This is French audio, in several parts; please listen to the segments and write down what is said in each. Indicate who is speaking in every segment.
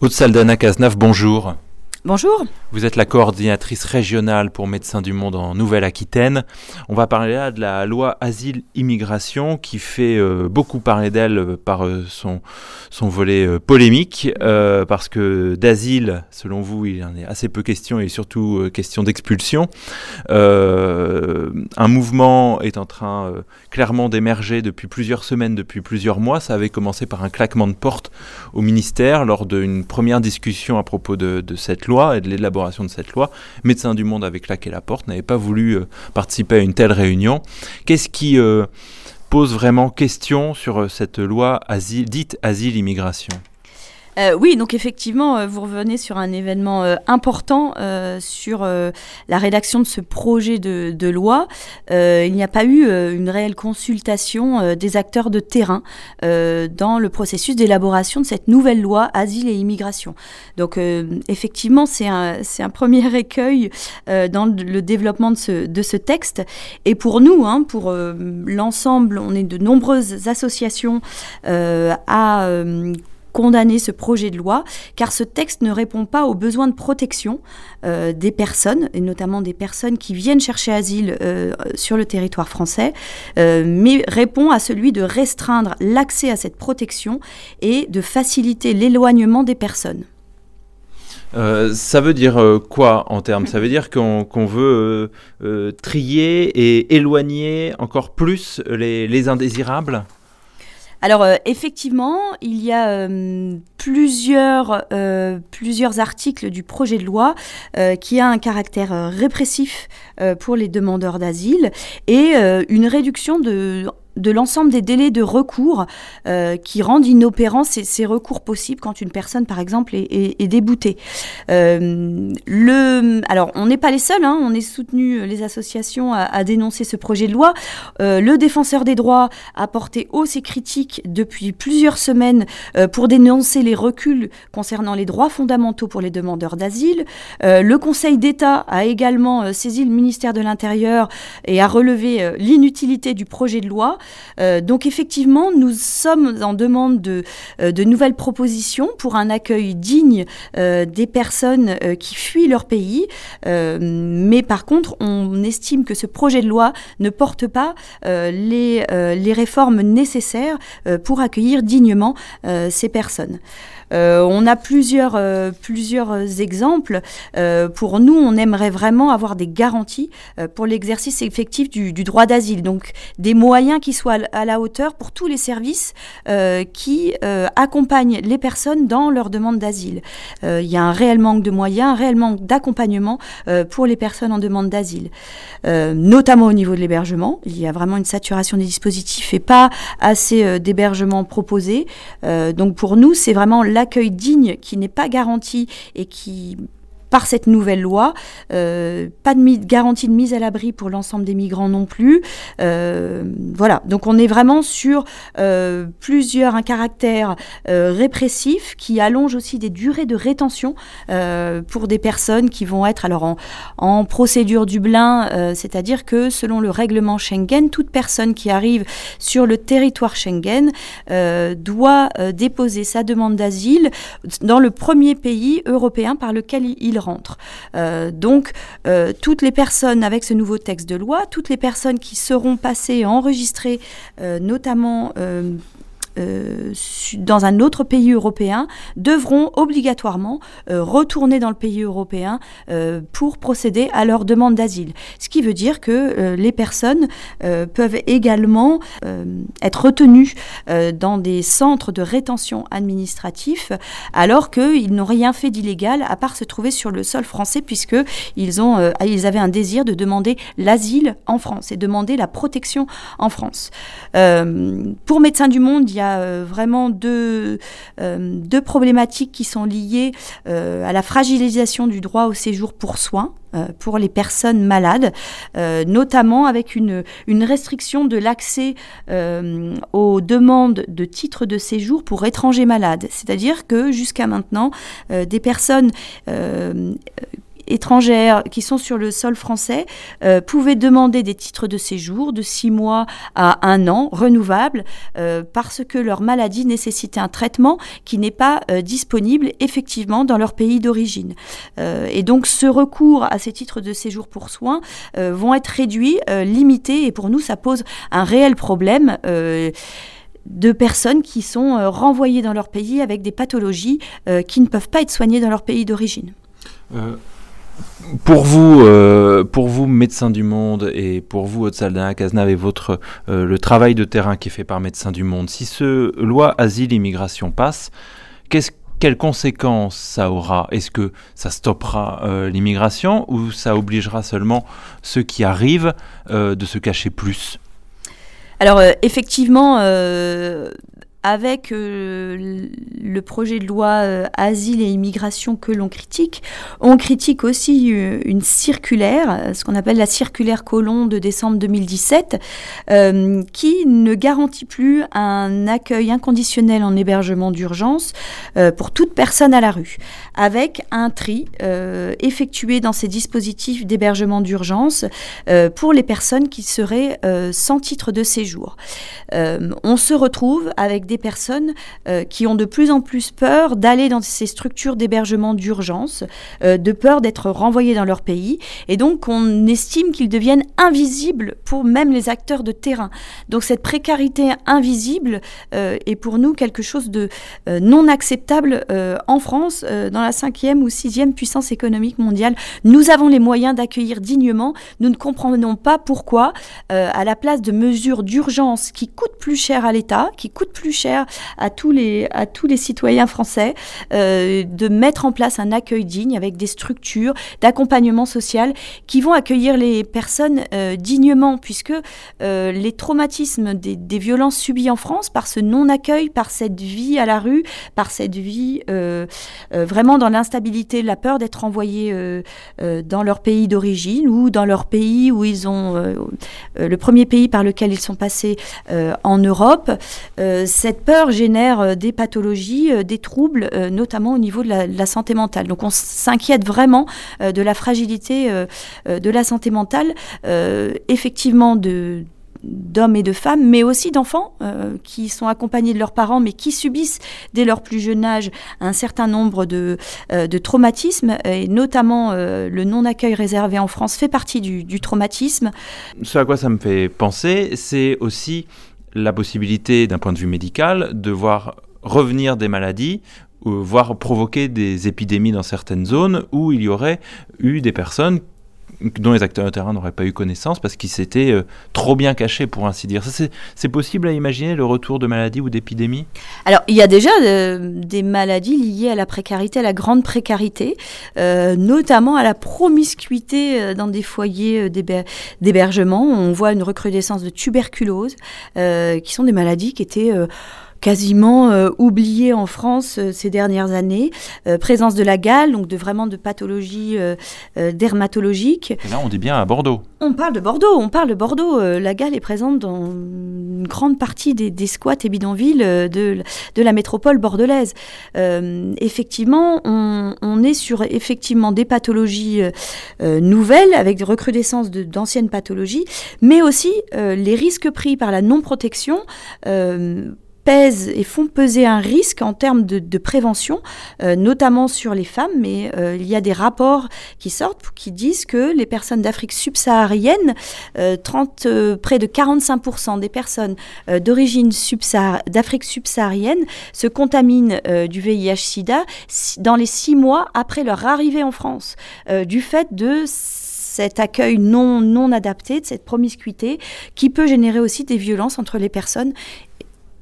Speaker 1: Aude Saldana Cazenave, bonjour.
Speaker 2: Bonjour.
Speaker 1: Vous êtes la coordinatrice régionale pour Médecins du Monde en Nouvelle-Aquitaine. On va parler là de la loi Asile-Immigration qui fait euh, beaucoup parler d'elle euh, par euh, son, son volet polémique parce que d'asile, selon vous, il en est assez peu question et surtout question d'expulsion. un mouvement est en train clairement d'émerger depuis plusieurs semaines, depuis plusieurs mois. Ça avait commencé par un claquement de porte au ministère lors d'une première discussion à propos de, de cette loi et de l'élaboration de cette loi. Médecins du Monde avait claqué la porte, n'avait pas voulu euh, participer à une telle réunion. Qu'est-ce qui euh, pose vraiment question sur euh, cette loi dite asile-immigration
Speaker 2: euh, oui, donc effectivement, euh, vous revenez sur un événement euh, important sur la rédaction de ce projet de, loi. il n'y a pas eu une réelle consultation des acteurs de terrain dans le processus d'élaboration de cette nouvelle loi Asile et Immigration. Donc effectivement, c'est un, premier écueil dans le développement de ce, de ce, texte. Et pour nous, hein, pour l'ensemble, on est de nombreuses associations à condamner ce projet de loi, car ce texte ne répond pas aux besoins de protection euh, des personnes, et notamment des personnes qui viennent chercher asile euh, sur le territoire français, euh, mais répond à celui de restreindre l'accès à cette protection et de faciliter l'éloignement des personnes.
Speaker 1: ça veut dire quoi en termes? Ça veut dire qu'on veut trier et éloigner encore plus les indésirables?
Speaker 2: Alors euh, effectivement, il y a euh, plusieurs, euh, plusieurs articles du projet de loi qui a un caractère répressif pour les demandeurs d'asile et une réduction de de l'ensemble des délais de recours euh, qui rendent inopérants ces, recours possibles quand une personne, par exemple, est, déboutée. Euh, le, alors, on n'est pas les seuls, hein, on est soutenu, euh, les associations, à, dénoncer ce projet de loi. le défenseur des droits a porté haut ses critiques depuis plusieurs semaines pour dénoncer les reculs concernant les droits fondamentaux pour les demandeurs d'asile. le Conseil d'État a également saisi le ministère de l'Intérieur et a relevé l'inutilité du projet de loi. Euh, donc effectivement, nous sommes en demande de, euh, nouvelles propositions pour un accueil digne euh, des personnes qui fuient leur pays. mais par contre, on estime que ce projet de loi ne porte pas les réformes nécessaires pour accueillir dignement ces personnes. Euh, on a plusieurs, euh, plusieurs exemples. Euh, pour nous, on aimerait vraiment avoir des garanties pour l'exercice effectif du, droit d'asile, donc des moyens qui soient à la hauteur pour tous les services qui accompagnent les personnes dans leur demande d'asile. Il y a un réel manque de moyens, un réel manque d'accompagnement pour les personnes en demande d'asile, notamment au niveau de l'hébergement. Il y a vraiment une saturation des dispositifs et pas assez d'hébergement proposés. donc pour nous, c'est vraiment l'accueil digne qui n'est pas garanti et qui par cette nouvelle loi. Euh, pas de garantie de mise à l'abri pour l'ensemble des migrants non plus. Euh, voilà, donc on est vraiment sur euh, plusieurs, un caractère répressif qui allonge aussi des durées de rétention pour des personnes qui vont être alors en, en procédure Dublin, c'est-à-dire que selon le règlement Schengen, toute personne qui arrive sur le territoire Schengen doit déposer sa demande d'asile dans le premier pays européen par lequel il rentre. Euh, donc, euh, toutes les personnes avec ce nouveau texte de loi, toutes les personnes qui seront passées, enregistrées, euh, notamment euh, dans un autre pays européen devront obligatoirement euh, retourner dans le pays européen euh, pour procéder à leur demande d'asile. Ce qui veut dire que les personnes peuvent également être retenues dans des centres de rétention administratif alors qu'ils n'ont rien fait d'illégal à part se trouver sur le sol français puisqu'ils ont, ils avaient un désir de demander l'asile en France et demander la protection en France. pour Médecins du Monde, il y a euh, vraiment deux, euh, deux problématiques qui sont liées euh, à la fragilisation du droit au séjour pour soins pour les personnes malades, notamment avec une, une restriction de l'accès aux demandes de titres de séjour pour étrangers malades. C'est-à-dire que jusqu'à maintenant, des personnes étrangères qui sont sur le sol français pouvaient demander des titres de séjour de six mois à un an, renouvelables, parce que leur maladie nécessitait un traitement qui n'est pas disponible effectivement dans leur pays d'origine. et donc ce recours à ces titres de séjour pour soins vont être réduits, limités, et pour nous ça pose un réel problème de personnes qui sont euh, renvoyées dans leur pays avec des pathologies euh, qui ne peuvent pas être soignées dans leur pays d'origine.
Speaker 1: Euh, pour vous, pour vous, médecins du Monde, et pour vous, Haute-Saldana, Cazenave, et votre, le travail de terrain qui est fait par Médecins du Monde, si ce loi asile-immigration passe, quelles conséquences ça aura? Est-ce que ça stoppera l'immigration ou ça obligera seulement ceux qui arrivent de se cacher plus?
Speaker 2: Alors euh, effectivement, euh, avec euh, le projet de loi euh, asile et immigration que l'on critique, on critique aussi euh, une circulaire, ce qu'on appelle la circulaire Colomb de décembre 2017, qui ne garantit plus un accueil inconditionnel en hébergement d'urgence pour toute personne à la rue, avec un tri effectué dans ces dispositifs d'hébergement d'urgence pour les personnes qui seraient sans titre de séjour. on se retrouve avec des personnes euh, qui ont de plus en plus peur d'aller dans ces structures d'hébergement d'urgence, euh, de peur d'être renvoyés dans leur pays. Et donc, on estime qu'ils deviennent invisibles pour même les acteurs de terrain. Donc, cette précarité invisible euh, est pour nous quelque chose de non acceptable en France, dans la cinquième ou sixième puissance économique mondiale. Nous avons les moyens d'accueillir dignement. Nous ne comprenons pas pourquoi, à la place de mesures d'urgence qui coûtent plus cher à l'État, qui coûtent plus cher à tous les, à tous les citoyens français euh, de mettre en place un accueil digne avec des structures d'accompagnement social qui vont accueillir les personnes euh, dignement, puisque euh, les traumatismes des, violences subies en France par ce non-accueil, par cette vie à la rue, par cette vie vraiment dans l'instabilité, la peur d'être envoyés dans leur pays d'origine ou dans leur pays où ils ont le premier pays par lequel ils sont passés en Europe. Cette peur génère euh, des pathologies, euh, des troubles, euh, notamment au niveau de la, santé mentale. Donc on s'inquiète vraiment de la fragilité de la santé mentale, effectivement de d'hommes et de femmes, mais aussi d'enfants qui sont accompagnés de leurs parents, mais qui subissent dès leur plus jeune âge un certain nombre de, de traumatismes, et notamment le non-accueil réservé en France fait partie du, du, traumatisme.
Speaker 1: Ce à quoi ça me fait penser, c'est aussi la possibilité, d'un point de vue médical, de voir revenir des maladies voire provoquer des épidémies dans certaines zones où il y aurait eu des personnes dont les acteurs de terrain n'auraient pas eu connaissance parce qu'ils s'étaient euh, trop bien cachés, pour ainsi dire. C'est possible à imaginer le retour de maladies ou d'épidémies?
Speaker 2: Alors, il y a déjà euh, des maladies liées à la précarité, à la grande précarité, euh, notamment à la promiscuité dans des foyers d'hébergement. On voit une recrudescence de tuberculose, qui sont des maladies qui étaient quasiment euh, oublié en France euh, ces dernières années. Euh, présence de la gale, donc de vraiment de pathologies dermatologiques.
Speaker 1: Et là, on dit bien à Bordeaux.
Speaker 2: On parle de Bordeaux, on parle de Bordeaux. la gale est présente dans une grande partie des, squats et bidonvilles de, de la métropole bordelaise. effectivement, on, est sur effectivement des pathologies nouvelles avec des recrudescences d'anciennes pathologies, mais aussi les risques pris par la non-protection pèsent et font peser un risque en termes de, prévention, euh, notamment sur les femmes, mais euh, il y a des rapports qui sortent qui disent que les personnes d'Afrique subsaharienne, 30, euh, près de 45% des personnes d'origine d'Afrique subsaharienne se contaminent du VIH-Sida dans les six mois après leur arrivée en France, du fait de cet accueil non adapté, de cette promiscuité, qui peut générer aussi des violences entre les personnes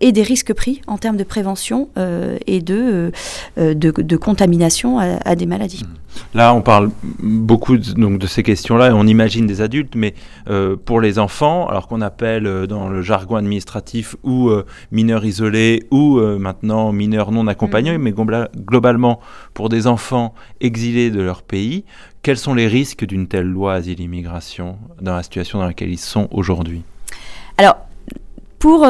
Speaker 2: et des risques pris en termes de prévention euh, et de, euh, de, contamination à, des maladies.
Speaker 1: Mmh. Là, on parle beaucoup de, donc, de ces questions-là, on imagine des adultes, mais euh, pour les enfants, alors qu'on appelle dans le jargon administratif ou mineurs isolés ou maintenant mineurs non accompagnés, mmh. mais globalement pour des enfants exilés de leur pays, quels sont les risques d'une telle loi asile-immigration dans la situation dans laquelle ils sont aujourd'hui?
Speaker 2: Alors, pour,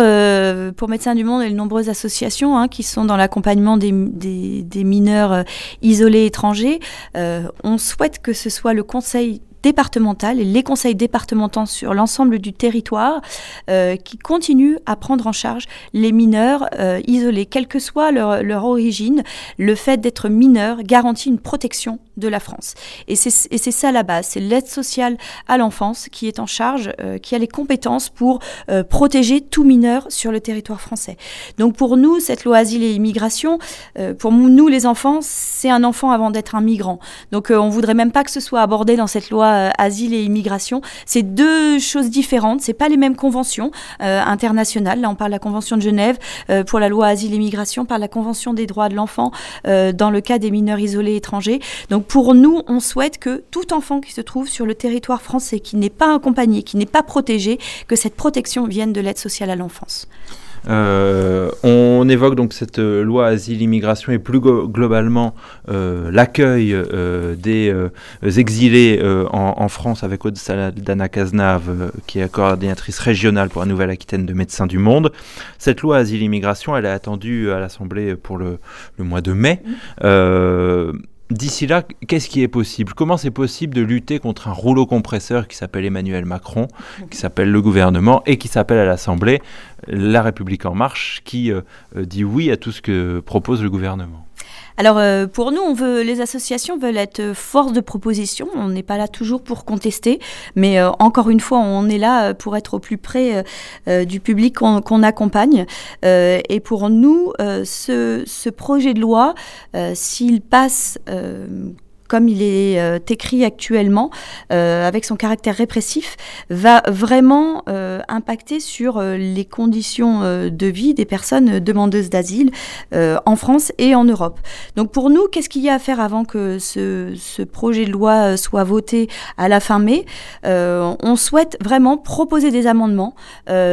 Speaker 2: pour Médecins du Monde et les nombreuses associations hein, qui sont dans l'accompagnement des, des, mineurs isolés étrangers, on souhaite que ce soit le Conseil départementales et les conseils départementaux sur l'ensemble du territoire euh, qui continuent à prendre en charge les mineurs euh, isolés, quelle que soit leur, leur origine. Le fait d'être mineur garantit une protection de la France. Et c'est ça la base, c'est l'aide sociale à l'enfance qui est en charge, euh, qui a les compétences pour protéger tout mineur sur le territoire français. Donc pour nous, cette loi asile et immigration, pour nous les enfants, c'est un enfant avant d'être un migrant. Donc on voudrait même pas que ce soit abordé dans cette loi euh, asile et immigration. C'est deux choses différentes. C'est pas les mêmes conventions euh, internationales. Là, on parle de la Convention de Genève euh, pour la loi asile et immigration, par la Convention des droits de l'enfant dans le cas des mineurs isolés étrangers. Donc pour nous, on souhaite que tout enfant qui se trouve sur le territoire français, qui n'est pas accompagné, qui n'est pas protégé, que cette protection vienne de l'aide sociale à l'enfance.
Speaker 1: Euh, on évoque donc cette euh, loi asile-immigration et plus globalement euh, l'accueil des exilés en, France avec Aude Saladana Cazenave, qui est coordinatrice régionale pour la Nouvelle-Aquitaine de Médecins du Monde. Cette loi asile-immigration, elle est attendue à l'Assemblée pour le, mois de mai. D'ici là, qu'est-ce qui est possible? Comment c'est possible de lutter contre un rouleau compresseur qui s'appelle Emmanuel Macron, qui s'appelle le gouvernement et qui s'appelle à l'Assemblée La République en marche, qui euh, euh, dit oui à tout ce que propose le gouvernement?
Speaker 2: Alors euh, pour nous, les associations veulent être force de proposition. On n'est pas là toujours pour contester, mais euh, encore une fois, on est là euh, pour être au plus près du public qu'on accompagne. et pour nous, ce, projet de loi, s'il passe comme il est euh, écrit actuellement, euh, avec son caractère répressif, va vraiment euh, impacter sur les conditions de vie des personnes demandeuses d'asile en France et en Europe. Donc pour nous, qu'est-ce qu'il y a à faire avant que ce, ce, projet de loi soit voté à la fin mai? On souhaite vraiment proposer des amendements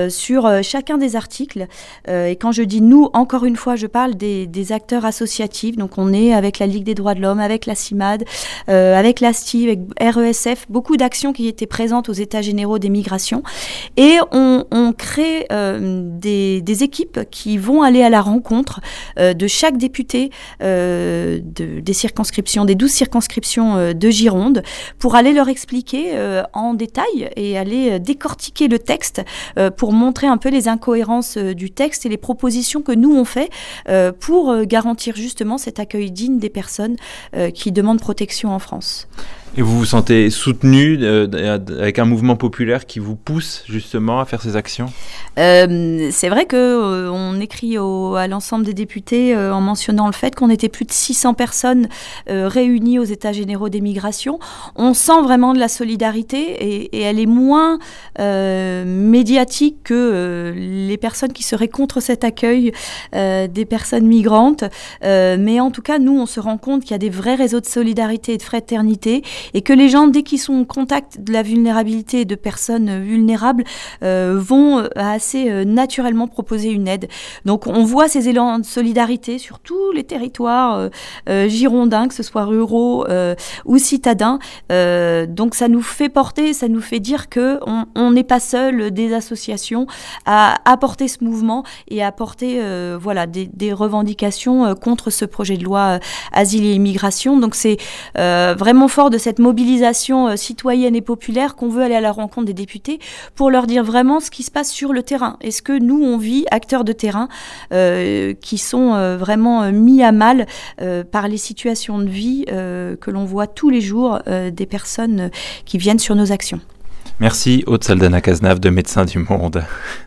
Speaker 2: sur chacun des articles. et quand je dis nous, encore une fois, je parle des, des acteurs associatifs. Donc on est avec la Ligue des droits de l'homme, avec la CIMAD, euh, avec l'ASTI, avec RESF, beaucoup d'actions qui étaient présentes aux États généraux des migrations. Et on, crée euh, des, équipes qui vont aller à la rencontre euh, de chaque député des circonscriptions, des douze circonscriptions de Gironde, pour aller leur expliquer en détail et aller décortiquer le texte pour montrer un peu les incohérences du texte et les propositions que nous on fait pour garantir justement cet accueil digne des personnes qui demandent protection en France.
Speaker 1: Et vous vous sentez soutenu euh, avec un mouvement populaire qui vous pousse justement à faire ces actions?
Speaker 2: Euh, C'est vrai que euh, écrit à l'ensemble des députés en mentionnant le fait qu'on était plus de 600 personnes réunies aux États généraux des migrations. On sent vraiment de la solidarité et elle est moins médiatique que les personnes qui seraient contre cet accueil des personnes migrantes. mais en tout cas, nous, on se rend compte qu'il y a des vrais réseaux de solidarité et de fraternité et que les gens, dès qu'ils sont en contact de la vulnérabilité de personnes vulnérables, euh, vont euh, assez euh, naturellement proposer une aide. Donc on voit ces élans de solidarité sur tous les territoires girondins, que ce soit ruraux ou citadins. donc ça nous fait porter, ça nous fait dire que on n'est pas seul des associations à apporter ce mouvement et à apporter voilà des, revendications contre ce projet de loi asile et immigration. Donc c'est vraiment fort de cette mobilisation euh, citoyenne et populaire qu'on veut aller à la rencontre des députés pour leur dire vraiment ce qui se passe sur le terrain. Est-ce que nous, on vit acteurs de terrain euh, qui sont euh, vraiment mis à mal par les situations de vie que l'on voit tous les jours des personnes qui viennent sur nos actions?
Speaker 1: Merci, Haute Saldana Cazenave de Médecins du Monde.